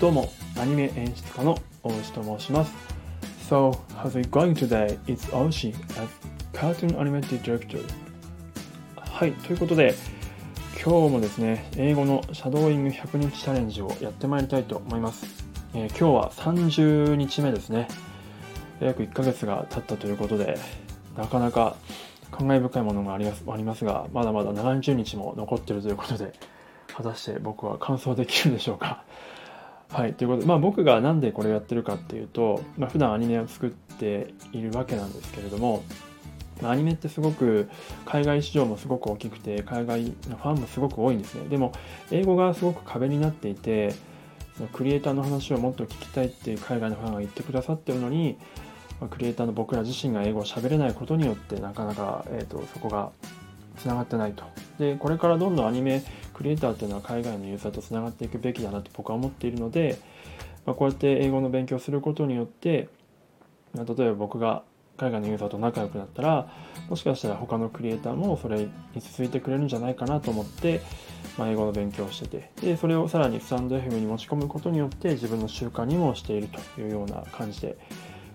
どうも、アニメ演出家の大石と申します。So, how's it going today? It's Oshi a Cartoon Animated Director. はい、ということで、今日もですね、英語のシャドーイング100日チャレンジをやってまいりたいと思います。えー、今日は30日目ですね。約1ヶ月が経ったということで、なかなか感慨深いものがありますありますが、まだまだ70日も残ってるということで、果たして僕は完走できるんでしょうか？はい、ということで、まあ、僕が何でこれをやってるかっていうと、まあ、普段アニメを作っているわけなんですけれども、まあ、アニメってすごく海外市場もすごく大きくて海外のファンもすごく多いんですね。でも英語がすごく壁になっていてそのクリエイターの話をもっと聞きたいっていう海外のファンが言ってくださってるのに、まあ、クリエイターの僕ら自身が英語を喋れないことによってなかなか、えー、とそこがつながってないと。でこれからどんどんアニメクリエイターっていうのは海外のユーザーとつながっていくべきだなと僕は思っているので、まあ、こうやって英語の勉強することによって、まあ、例えば僕が海外のユーザーと仲良くなったらもしかしたら他のクリエイターもそれに続いてくれるんじゃないかなと思って、まあ、英語の勉強をしててでそれをさらにスタンド FM に持ち込むことによって自分の習慣にもしているというような感じで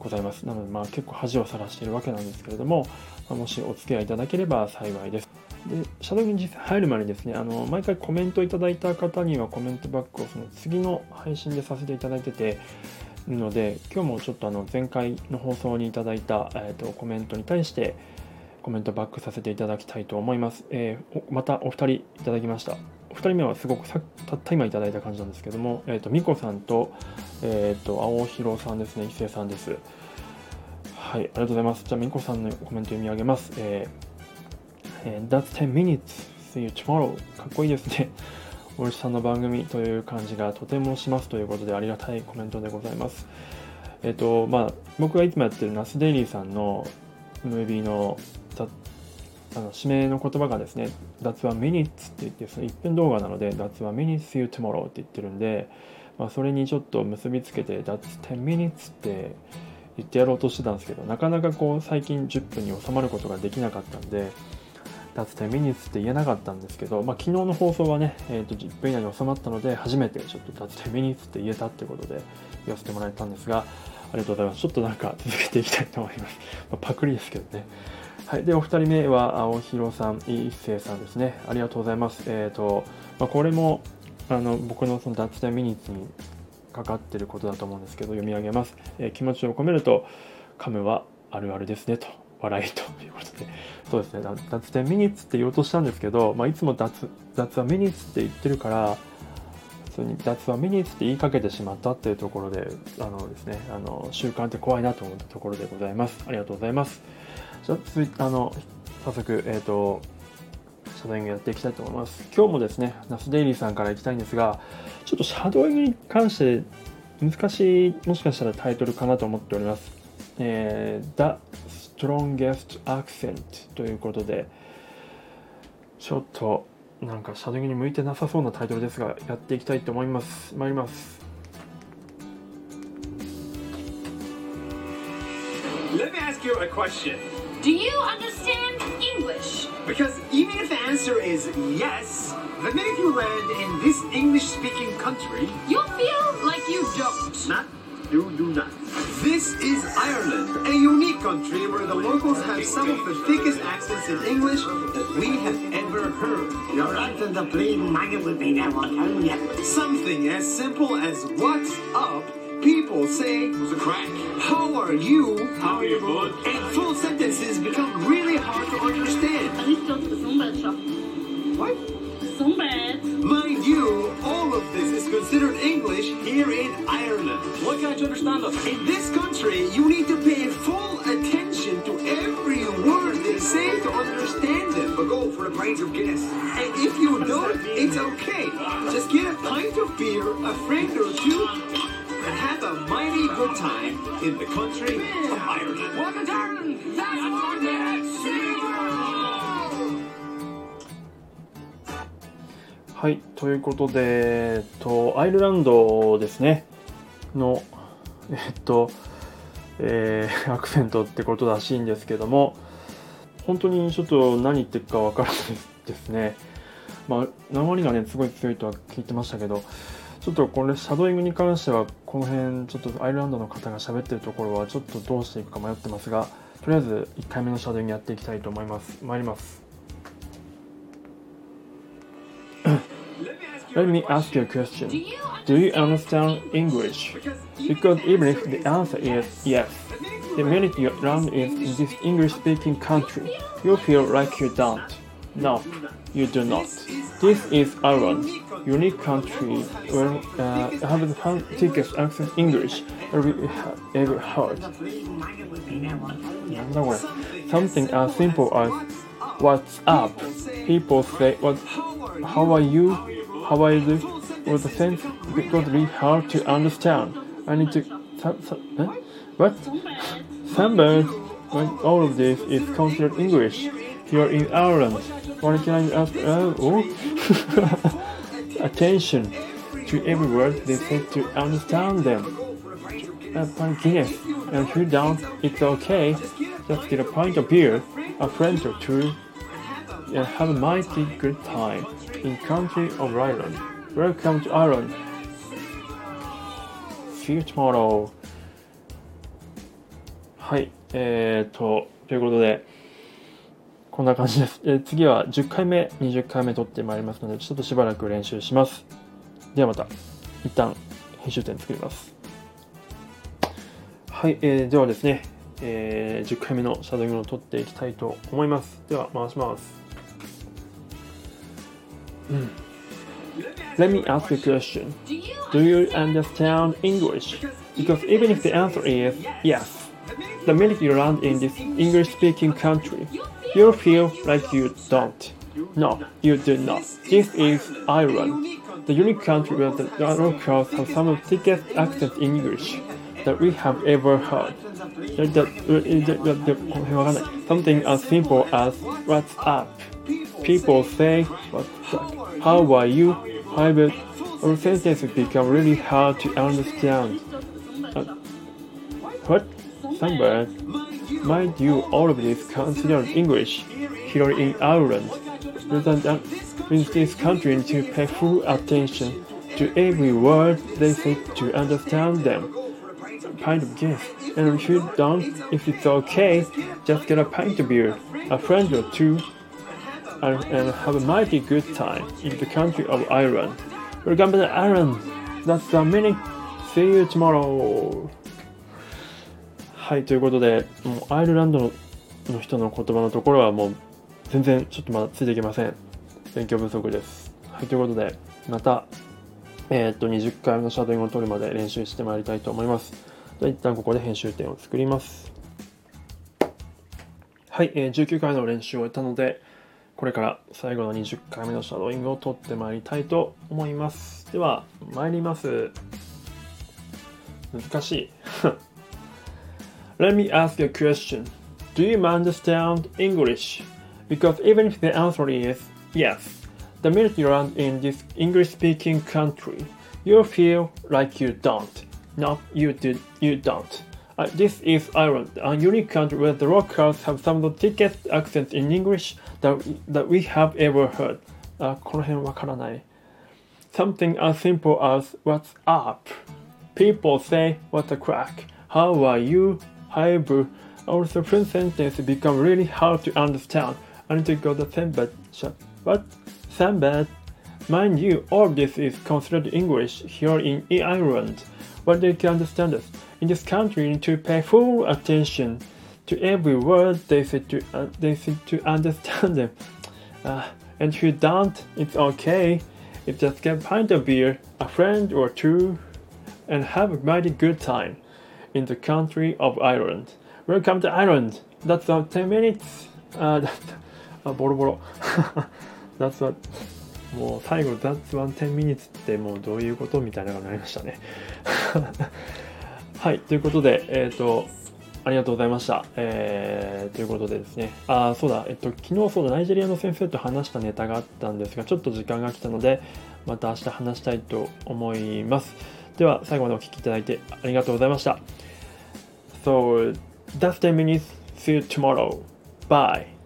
ございますなのでまあ結構恥をさらしているわけなんですけれども、まあ、もしお付き合いいただければ幸いですで、シャドウに実際入る前にですね、あの、毎回コメントいただいた方にはコメントバックをその次の配信でさせていただいてて、ので、今日もちょっとあの前回の放送にいただいた、えーと、コメントに対してコメントバックさせていただきたいと思います。えー、またお二人いただきました。お二人目はすごくさたった今いただいた感じなんですけども、え、ー、と、みこさんと、えっ、ー、と、青広さんですね、一斉さんです。はい、ありがとうございます。じゃあ、みこさんのコメント読み上げます。えーえー、That's 10 minutes. See you tomorrow. かっこいいですね。おじさんの番組という感じがとてもしますということでありがたいコメントでございます。えっ、ー、と、まあ、僕がいつもやってるナスデイリーさんのムービーのあの指名の言葉がですね、That's one minute って言って、その1分動画なので、That's one minutes you tomorrow って言ってるんで、まあ、それにちょっと結びつけて、That's 10 minutes って言ってやろうとしてたんですけど、なかなかこう最近10分に収まることができなかったんで、脱10ミニッツって言えなかったんですけど、まあ、昨日の放送はね、えー、と10分以内に収まったので初めてちょっと脱10ミニッツって言えたってことで言わせてもらえたんですがありがとうございます。ちょっとなんか続けていきたいと思います、まあ、パクリですけどね。はい、でお二人目は青広さん、一星さんですね。ありがとうございます。えっ、ー、と、まあ、これもあの僕のその脱点ミニッツにかかってることだと思うんですけど、読み上げます。えー、気持ちを込めると、噛むはあるあるですねと。笑いということで、そうですね、脱点ミニッツって言おうとしたんですけど、まあ、いつも脱脱はミニッツって言ってるから、普通に脱はミニッツって言いかけてしまったっていうところで、あのですね、あの習慣って怖いなと思ったところでございます。ありがとうございます。じゃあ、続いて、あの、早速、えっ、ー、と、シャドーイングやっていきたいと思います。今日もですね、ナスデイリーさんからいきたいんですが、ちょっとシャドーイングに関して難しい、もしかしたらタイトルかなと思っております。えー、The strongest accent ということでちょっとなんかシャドウに向いてなさそうなタイトルですがやっていきたいと思います。参ります。Let me ask you. Do you understand English? Because even if the answer is yes, the minute you land in this English speaking country, you'll feel like you don't. Not do do not. This is Ireland, a unique country where the locals have some of the thickest accents in English that we have ever heard. Your accent a bleeding maggot with me now, I'm telling you. Something as simple as what's up people say, What's a crack? How are you? How are you, bud? And full sentences become really hard to understand. What? Mind you, considered English here in Ireland. Why can't you understand us? In this country, you need to pay full attention to every word they say to understand them. But go for a pint of Guinness. And if you don't, it's okay. Just get a pint of beer, a friend or two, and have a mighty good time in the country of Ireland. Welcome to Ireland! That's what はい、ということで、えっと、アイルランドですね、の、えっと、えー、アクセントってことらしいんですけども、本当にちょっと何言ってるかわからないですね。まあ、りがね、すごい強いとは聞いてましたけど、ちょっとこれシャドーイングに関してはこの辺ちょっとアイルランドの方が喋ってるところはちょっとどうしていくか迷ってますがとりあえず1回目のシャドーイングやっていきたいと思います。参ります。Let me ask you a question. Do you understand English? Because even if the answer is yes, the minute you land in this English speaking country, you feel like you don't. No, you do not. This is Ireland, unique country where uh, 100 tickets access English every, every heard. Mm, way. Something as simple as what's up. People say what, how are you? How are you? Was the sense because really hard to understand. I need to some, some? What? Sunburn when all of this is considered English here in Ireland. What can ask? Uh, oh. Attention to every word they say to understand them. Uh, but yes, and if you don't, it's okay. Just get a pint of beer, a friend or two, and have a mighty good time in country of Ireland. Welcome to Ireland. See you tomorrow. はい、えーと、ということで、こんな感じです。えー次は10回目、20回目撮ってまいりますので、ちょっとしばらく練習します。ではまた、一旦編集点作ります。はい、えーではですね、えー10回目のシャドウイングを撮っていきたいと思います。では、回します。Mm. Let me ask you a question. Do you understand English? Because even if the answer is yes, the minute you land in this English speaking country, you feel like you don't. No, you do not. This is iron. the unique country where the locals have some of the thickest accent English that we have ever heard. Something as simple as what's up People say, up? How are you? However, our sentences become really hard to understand. Uh, what? Sunburn? Mind you, all of this considered English here in Ireland. Than in this country to pay full attention to every word they say to understand them. Pint of gift. And if you don't, if it's okay, just get a pint of beer, a friend or two, and, have a mighty good time in the country of Ireland. Welcome to Ireland. That's the minute. See you tomorrow. はい、ということで、もうアイルランドのの人の言葉のところはもう全然ちょっとまだついていけません。勉強不足です。はい、ということで、また、えーっと、20回目のシャドウイングを取るまで練習してまいりたいと思います。では一旦ここで編集点を作ります。はい、えー19回の練習を終えたので、これから最後の20回目のシャドウイングを取ってまいりたいと思います。では、参ります。難しい。Let me ask you a question. Do you understand English? Because even if the answer is yes, the minute you land in this English speaking country, you feel like you don't. No, you do, you don't. Uh, this is Ireland, a unique country where the locals have some of the thickest accents in English that, that we have ever heard. あ、この辺わからない。Something as simple as what's up. People say what a crack. How are you? However, also French sentences become really hard to understand. I need to go to Sambad shop. What? Sambad? Mind you, all this is considered English here in Ireland. But they can understand us. In this country, you need to pay full attention to every word they say to uh, they say to understand them. Uh, and if you don't, it's okay. You just get a pint of beer, a friend or two, and have a mighty good time in the country of Ireland. Welcome to Ireland. That's uh, 10 minutes. Uh, あボロボロ That's what もう最後 That's one 10 minutes ってもうどういうことみたいなのがなりましたねはいということでえっ、と ありがとうございました。えー、ということでですね。あ、そうだ、えっと、昨日そうだ、ナイジェリアの先生と話したネタがあったんですが、ちょっと時間が来たので、また明日話したいと思います。では、最後までお聴きいただいてありがとうございました。So, that's 10 minutes. See you tomorrow. Bye.